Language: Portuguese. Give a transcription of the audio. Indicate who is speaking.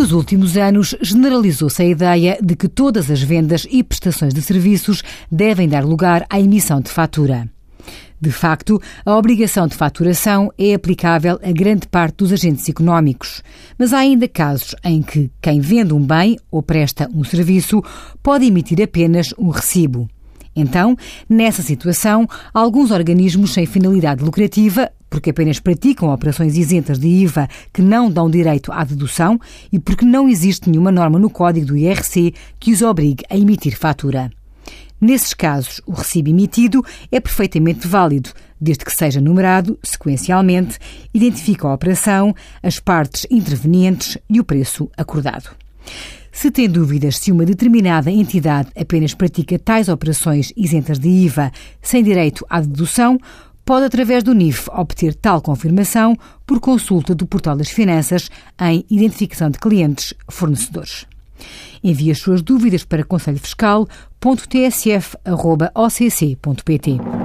Speaker 1: Nos últimos anos, generalizou-se a ideia de que todas as vendas e prestações de serviços devem dar lugar à emissão de fatura. De facto, a obrigação de faturação é aplicável a grande parte dos agentes económicos, mas há ainda casos em que quem vende um bem ou presta um serviço pode emitir apenas um recibo. Então, nessa situação, alguns organismos sem finalidade lucrativa, porque apenas praticam operações isentas de IVA que não dão direito à dedução e porque não existe nenhuma norma no código do IRC que os obrigue a emitir fatura. Nesses casos, o recibo emitido é perfeitamente válido, desde que seja numerado sequencialmente, identifique a operação, as partes intervenientes e o preço acordado. Se tem dúvidas se uma determinada entidade apenas pratica tais operações isentas de IVA sem direito à dedução, pode, através do NIF, obter tal confirmação por consulta do Portal das Finanças em Identificação de Clientes Fornecedores. Envie as suas dúvidas para conselhofiscal.tsf.occ.pt.